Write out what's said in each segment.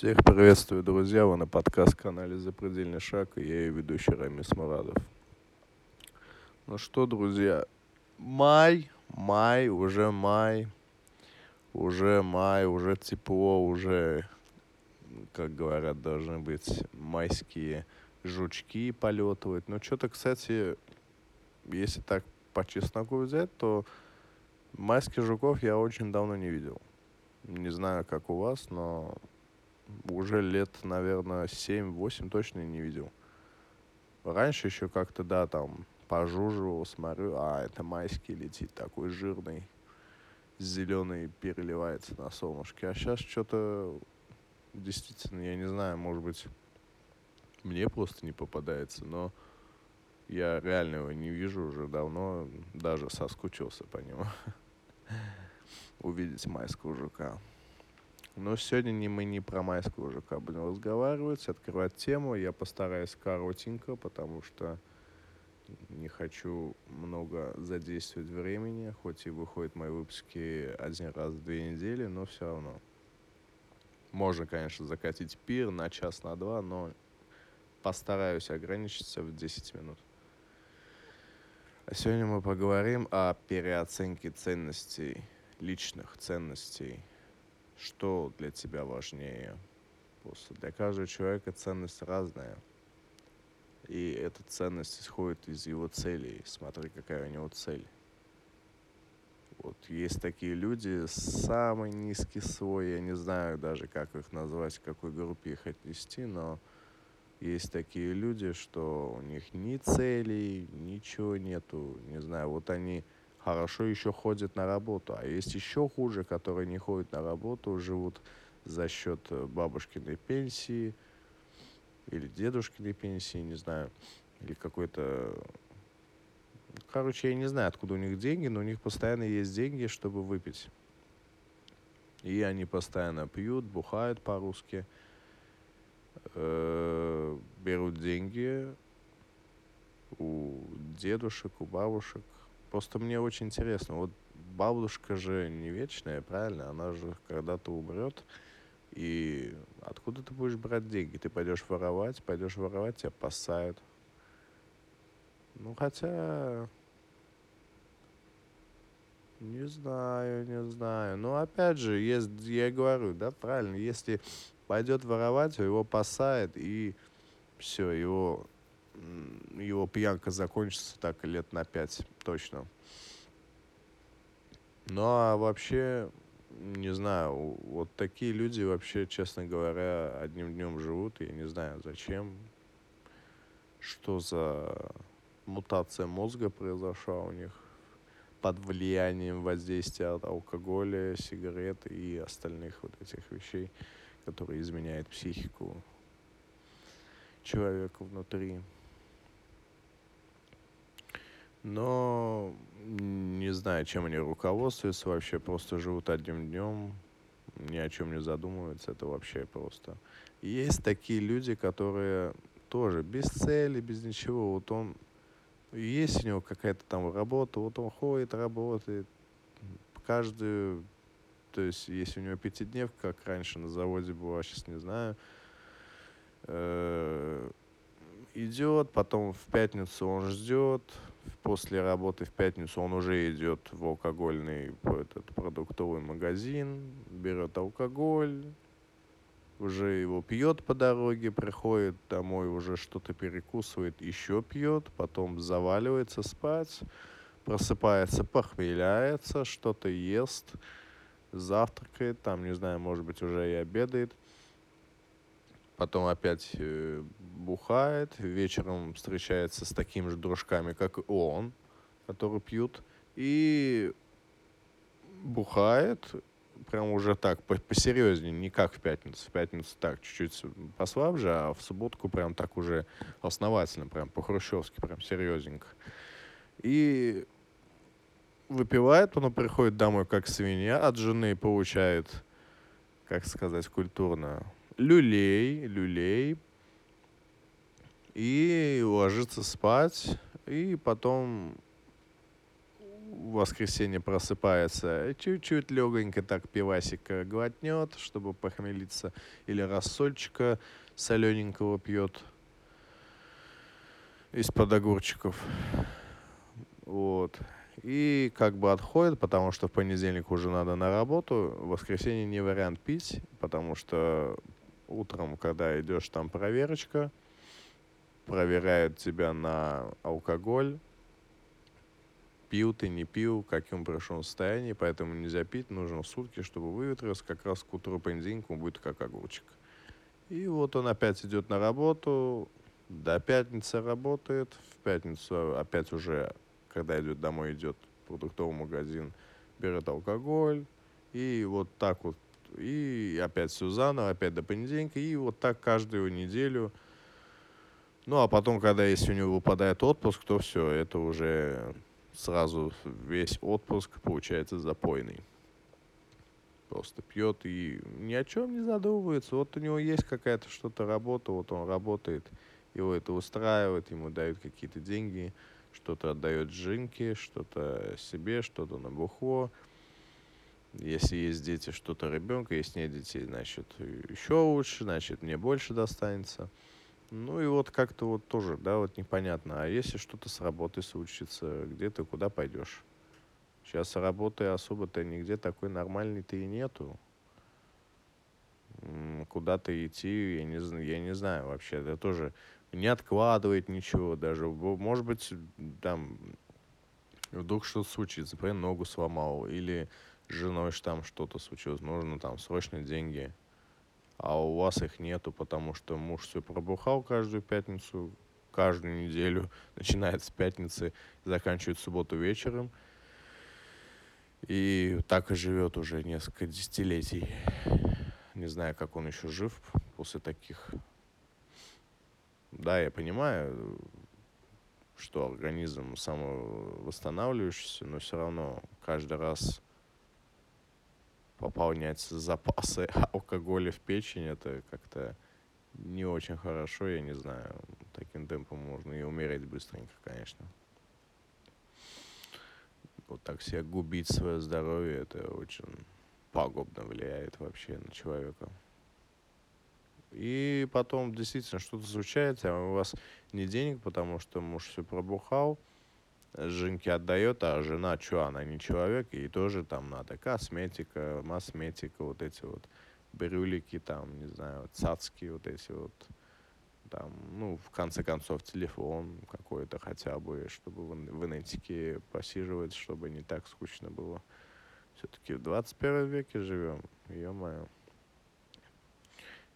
Всех приветствую, друзья. Вы на подкаст-канале «Запредельный шаг» и я ее ведущий Рамис Мурадов. Ну что, друзья, май, май, уже май, уже май, уже тепло, уже, как говорят, должны быть майские жучки полетывать. Но что-то, кстати, если так по чесноку взять, то майских жуков я очень давно не видел. Не знаю, как у вас, но уже лет, наверное, 7-8 точно не видел. Раньше еще как-то, да, там, пожуживал, смотрю, а, это майский летит, такой жирный, зеленый, переливается на солнышке. А сейчас что-то, действительно, я не знаю, может быть, мне просто не попадается, но я реально его не вижу уже давно, даже соскучился по нему. Увидеть майского жука. Но сегодня не, мы не про майского жука будем разговаривать, открывать тему. Я постараюсь коротенько, потому что не хочу много задействовать времени, хоть и выходят мои выпуски один раз в две недели, но все равно. Можно, конечно, закатить пир на час, на два, но постараюсь ограничиться в 10 минут. А сегодня мы поговорим о переоценке ценностей, личных ценностей, что для тебя важнее. Просто для каждого человека ценность разная. И эта ценность исходит из его целей. Смотри, какая у него цель. Вот есть такие люди, самый низкий свой, я не знаю даже, как их назвать, к какой группе их отнести, но есть такие люди, что у них ни целей, ничего нету, не знаю, вот они хорошо еще ходят на работу. А есть еще хуже, которые не ходят на работу, живут за счет э, бабушкиной пенсии или дедушкиной пенсии, не знаю, или какой-то... Короче, я не знаю, откуда у них деньги, но у них постоянно есть деньги, чтобы выпить. И они постоянно пьют, бухают по-русски, э, берут деньги у дедушек, у бабушек, Просто мне очень интересно. Вот бабушка же не вечная, правильно? Она же когда-то умрет. И откуда ты будешь брать деньги? Ты пойдешь воровать, пойдешь воровать, тебя посают. Ну, хотя... Не знаю, не знаю. Но опять же, есть, я говорю, да, правильно, если пойдет воровать, его посает, и все, его его пьянка закончится так лет на пять точно. Ну а вообще, не знаю, вот такие люди вообще, честно говоря, одним днем живут. Я не знаю, зачем, что за мутация мозга произошла у них под влиянием воздействия от алкоголя, сигарет и остальных вот этих вещей, которые изменяют психику человека внутри. Но не знаю, чем они руководствуются вообще, просто живут одним днем, ни о чем не задумываются, это вообще просто. Есть такие люди, которые тоже без цели, без ничего, вот он, есть у него какая-то там работа, вот он ходит, работает, каждую, то есть если у него пятидневка, как раньше на заводе была, сейчас не знаю, э, идет, потом в пятницу он ждет, после работы в пятницу он уже идет в алкогольный этот продуктовый магазин, берет алкоголь, уже его пьет по дороге, приходит домой, уже что-то перекусывает, еще пьет, потом заваливается спать, просыпается, похмеляется, что-то ест, завтракает, там, не знаю, может быть, уже и обедает потом опять э, бухает, вечером встречается с такими же дружками, как и он, которые пьют, и бухает, прям уже так, посерьезнее, не как в пятницу. В пятницу так, чуть-чуть послабже, а в субботку прям так уже основательно, прям по-хрущевски, прям серьезненько. И выпивает, потом приходит домой как свинья, от жены получает, как сказать культурно, люлей, люлей, и ложиться спать, и потом в воскресенье просыпается, чуть-чуть легонько так пивасика глотнет, чтобы похмелиться, или рассольчика солененького пьет из-под огурчиков. Вот. И как бы отходит, потому что в понедельник уже надо на работу. В воскресенье не вариант пить, потому что утром, когда идешь, там проверочка, проверяют тебя на алкоголь, пил ты, не пил, каким пришел состоянии, поэтому нельзя пить, нужно сутки, чтобы выветрился, как раз к утру понедельника он будет как огурчик. И вот он опять идет на работу, до пятницы работает, в пятницу опять уже, когда идет домой, идет продуктовый магазин, берет алкоголь, и вот так вот, и опять все заново, опять до понедельника, и вот так каждую неделю. Ну, а потом, когда если у него выпадает отпуск, то все, это уже сразу весь отпуск получается запойный. Просто пьет и ни о чем не задумывается. Вот у него есть какая-то что-то работа, вот он работает, его это устраивает, ему дают какие-то деньги, что-то отдает Жинке, что-то себе, что-то на бухло. Если есть дети, что-то ребенка, если нет детей, значит, еще лучше, значит, мне больше достанется. Ну и вот как-то вот тоже, да, вот непонятно. А если что-то с работой случится, где ты, куда пойдешь? Сейчас работы особо-то нигде такой нормальной-то и нету. Куда-то идти, я не, я не знаю вообще. Это тоже не откладывает ничего даже. Может быть, там вдруг что-то случится, например, ногу сломал, или с женой там что-то случилось, нужно там срочно деньги а у вас их нету, потому что муж все пробухал каждую пятницу, каждую неделю, начинает с пятницы, заканчивает субботу вечером. И так и живет уже несколько десятилетий. Не знаю, как он еще жив после таких. Да, я понимаю, что организм самовосстанавливающийся, но все равно каждый раз пополнять запасы алкоголя в печень, это как-то не очень хорошо, я не знаю. Таким темпом можно и умереть быстренько, конечно. Вот так себя губить свое здоровье, это очень пагубно влияет вообще на человека. И потом действительно что-то случается, а у вас не денег, потому что муж все пробухал – Женьке отдает, а жена что, она не человек, ей тоже там надо косметика, масметика, вот эти вот брюлики, там, не знаю, цацки, вот эти вот, там, ну, в конце концов, телефон какой-то хотя бы, чтобы в инетике посиживать, чтобы не так скучно было. Все-таки в 21 веке живем, ё-моё.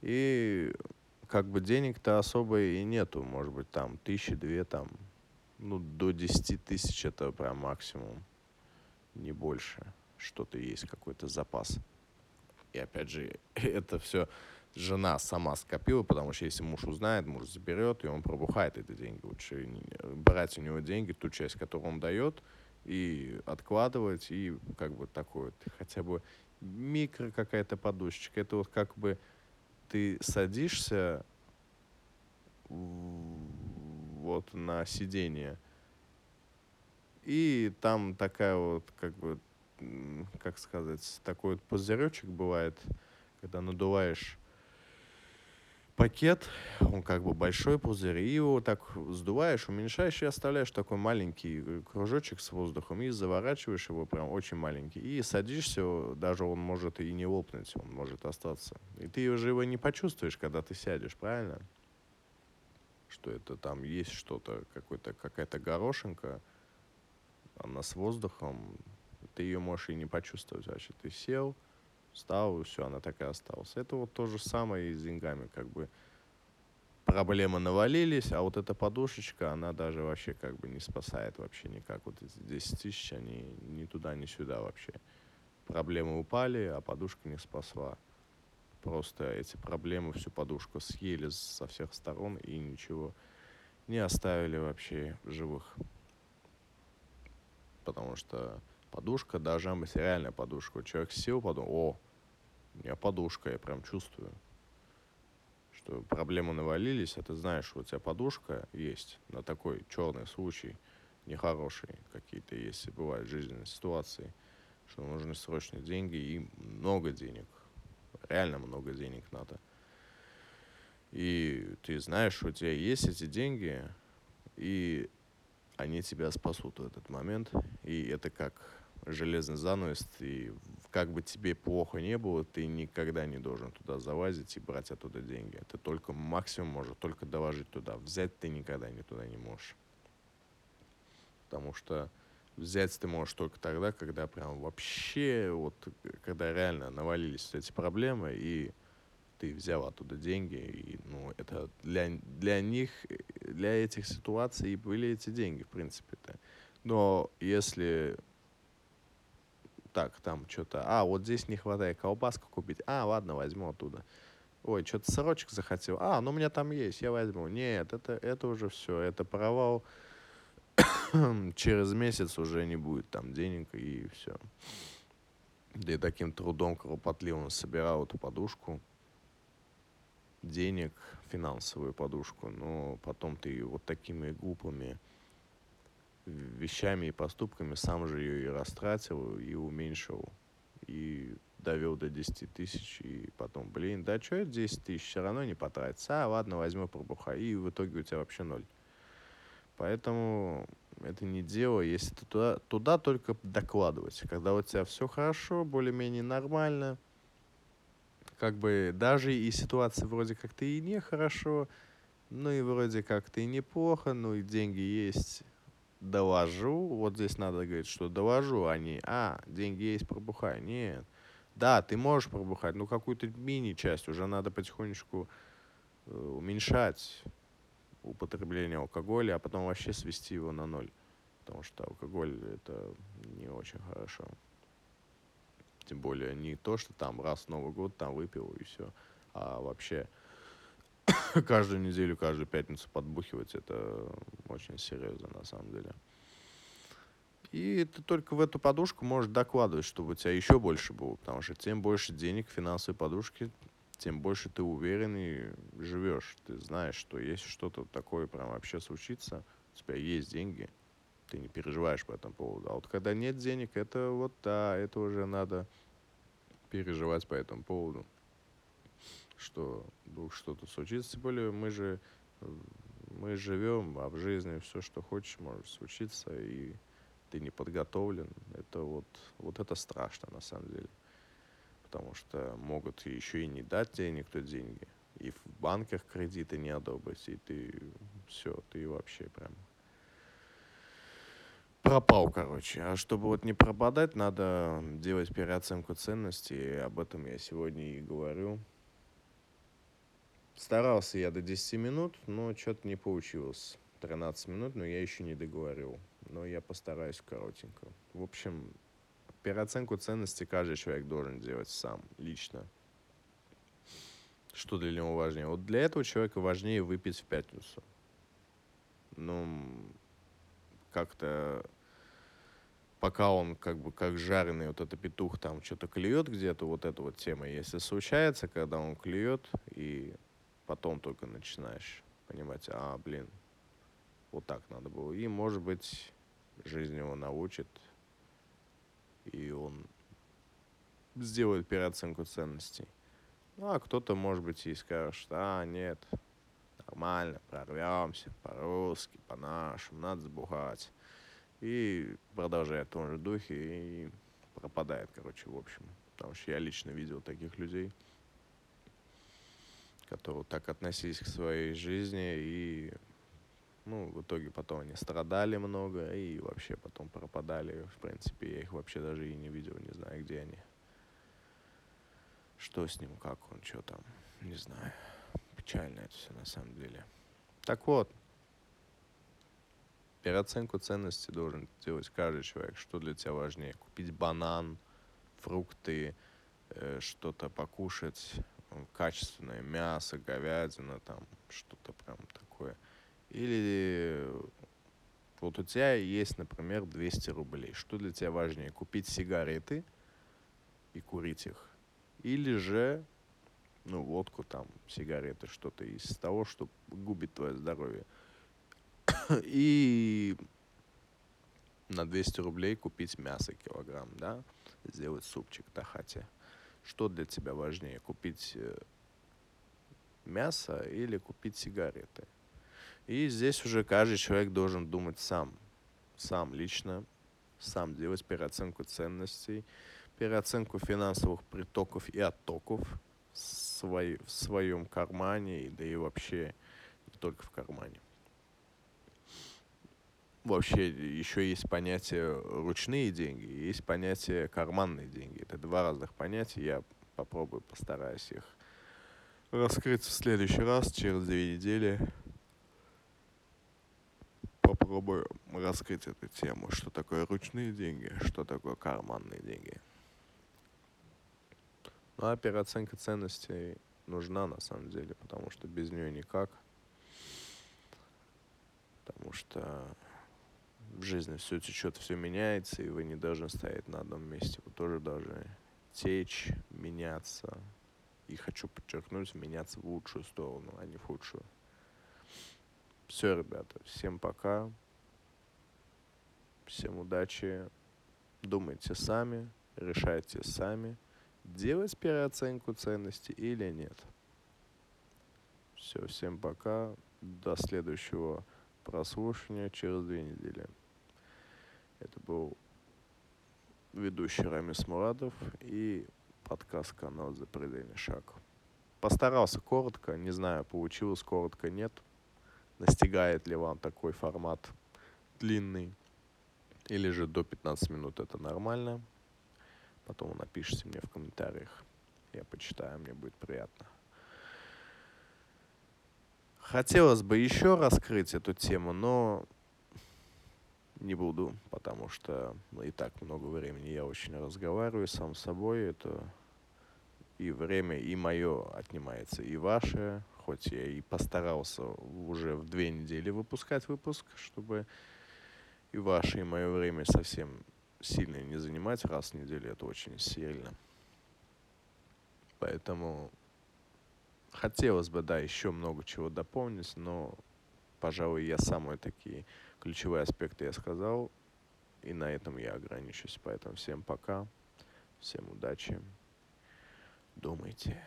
И как бы денег-то особо и нету, может быть, там тысячи, две, там, ну, до 10 тысяч это прям максимум, не больше. Что-то есть, какой-то запас. И опять же, это все жена сама скопила, потому что если муж узнает, муж заберет, и он пробухает эти деньги. Лучше брать у него деньги, ту часть, которую он дает, и откладывать, и как бы такой вот, хотя бы микро какая-то подушечка. Это вот как бы ты садишься вот на сиденье. И там такая вот, как бы, как сказать, такой вот пузыречек бывает, когда надуваешь пакет, он как бы большой пузырь, и его так сдуваешь, уменьшаешь и оставляешь такой маленький э, кружочек с воздухом, и заворачиваешь его прям очень маленький, и садишься, даже он может и не лопнуть, он может остаться. И ты уже его не почувствуешь, когда ты сядешь, правильно? Что это там есть что-то, какой-то, какая-то горошинка, она с воздухом, ты ее можешь и не почувствовать вообще. Ты сел, встал, и все, она такая осталась. Это вот то же самое и с деньгами, как бы проблемы навалились, а вот эта подушечка, она даже вообще как бы не спасает вообще никак. Вот эти 10 тысяч, они ни туда, ни сюда вообще. Проблемы упали, а подушка не спасла просто эти проблемы, всю подушку съели со всех сторон и ничего не оставили вообще живых. Потому что подушка должна быть реальная подушка. Человек сел, подумал, о, у меня подушка, я прям чувствую, что проблемы навалились, а ты знаешь, что у тебя подушка есть на такой черный случай. нехорошие какие-то, если бывают жизненные ситуации, что нужны срочные деньги и много денег. Реально много денег надо. И ты знаешь, что у тебя есть эти деньги, и они тебя спасут в этот момент. И это как железный занавес, и как бы тебе плохо не было, ты никогда не должен туда залазить и брать оттуда деньги. Ты только максимум можешь только доложить туда. Взять ты никогда не туда не можешь. Потому что взять ты можешь только тогда, когда прям вообще, вот, когда реально навалились эти проблемы, и ты взял оттуда деньги, и, ну, это для, для них, для этих ситуаций были эти деньги, в принципе-то. Но если так, там что-то, а, вот здесь не хватает колбаску купить, а, ладно, возьму оттуда. Ой, что-то сырочек захотел, а, ну у меня там есть, я возьму. Нет, это, это уже все, это провал. Через месяц уже не будет там денег и все. Да и таким трудом кропотливым собирал эту подушку, денег, финансовую подушку, но потом ты вот такими глупыми вещами и поступками сам же ее и растратил, и уменьшил, и довел до 10 тысяч, и потом, блин, да что это 10 тысяч, все равно не потратится, а ладно, возьму пробухай, и в итоге у тебя вообще ноль. Поэтому это не дело, если ты туда, туда только докладывать. Когда у тебя все хорошо, более-менее нормально, как бы даже и ситуация вроде как ты и не хорошо, ну и вроде как ты и неплохо, ну и деньги есть, доложу, вот здесь надо говорить, что доложу, а не, а, деньги есть, пробухай. Нет. Да, ты можешь пробухать, но какую-то мини-часть уже надо потихонечку э, уменьшать употребление алкоголя, а потом вообще свести его на ноль. Потому что алкоголь это не очень хорошо. Тем более не то, что там раз Новый год там выпил и все, а вообще каждую неделю, каждую пятницу подбухивать, это очень серьезно на самом деле. И ты только в эту подушку можешь докладывать, чтобы у тебя еще больше было, потому что тем больше денег в финансовой подушке, тем больше ты уверен и живешь. Ты знаешь, что если что-то такое прям вообще случится, у тебя есть деньги, ты не переживаешь по этому поводу. А вот когда нет денег, это вот, да, это уже надо переживать по этому поводу что вдруг что-то случится. Тем более мы же мы живем, а в жизни все, что хочешь, может случиться, и ты не подготовлен. Это вот, вот это страшно на самом деле. Потому что могут еще и не дать тебе никто деньги. И в банках кредиты не одобрить, и ты все, ты вообще прям пропал, короче. А чтобы вот не пропадать, надо делать переоценку ценностей. И об этом я сегодня и говорю. Старался я до 10 минут, но что-то не получилось. 13 минут, но я еще не договорил. Но я постараюсь коротенько. В общем, переоценку ценности каждый человек должен делать сам, лично. Что для него важнее? Вот для этого человека важнее выпить в пятницу. Ну, как-то пока он как бы как жареный вот этот петух там что-то клюет где-то, вот эта вот тема, если случается, когда он клюет и потом только начинаешь понимать, а, блин, вот так надо было. И, может быть, жизнь его научит, и он сделает переоценку ценностей. Ну, а кто-то, может быть, и скажет, а, нет, нормально, прорвемся, по-русски, по-нашему, надо сбухать. И продолжает в том же духе и пропадает, короче, в общем. Потому что я лично видел таких людей – которые так относились к своей жизни и ну, в итоге потом они страдали много и вообще потом пропадали. В принципе, я их вообще даже и не видел, не знаю, где они. Что с ним, как он, что там, не знаю. Печально это все на самом деле. Так вот, переоценку ценности должен делать каждый человек. Что для тебя важнее? Купить банан, фрукты, э, что-то покушать, качественное мясо, говядина, там что-то прям такое. Или вот у тебя есть, например, 200 рублей. Что для тебя важнее? Купить сигареты и курить их? Или же, ну, водку там, сигареты, что-то из того, что губит твое здоровье. И на 200 рублей купить мясо килограмм, да, сделать супчик тахати. Что для тебя важнее, купить э, мясо или купить сигареты? И здесь уже каждый человек должен думать сам, сам лично, сам делать переоценку ценностей, переоценку финансовых притоков и оттоков в, своем кармане, да и вообще не только в кармане. Вообще еще есть понятие ручные деньги, есть понятие карманные деньги. Это два разных понятия. Я попробую, постараюсь их раскрыть в следующий раз, через две недели попробую раскрыть эту тему, что такое ручные деньги, что такое карманные деньги. Ну а переоценка ценностей нужна на самом деле, потому что без нее никак. Потому что в жизни все течет, все меняется, и вы не должны стоять на одном месте. Вы тоже должны течь, меняться. И хочу подчеркнуть, меняться в лучшую сторону, а не в худшую. Все, ребята, всем пока. Всем удачи. Думайте сами, решайте сами, делать переоценку ценности или нет. Все, всем пока. До следующего прослушивания через две недели. Это был ведущий Рамис Мурадов и подкаст канал «Запредельный шаг». Постарался коротко, не знаю, получилось коротко, нет. Настигает ли вам такой формат длинный? Или же до 15 минут это нормально? Потом напишите мне в комментариях. Я почитаю, мне будет приятно. Хотелось бы еще раскрыть эту тему, но не буду, потому что и так много времени я очень разговариваю сам с собой. Это и время, и мое отнимается, и ваше. Хоть я и постарался уже в две недели выпускать выпуск, чтобы и ваше, и мое время совсем сильно не занимать. Раз в неделю это очень сильно. Поэтому хотелось бы, да, еще много чего дополнить, но, пожалуй, я самые такие ключевые аспекты я сказал. И на этом я ограничусь. Поэтому всем пока. Всем удачи. Думайте.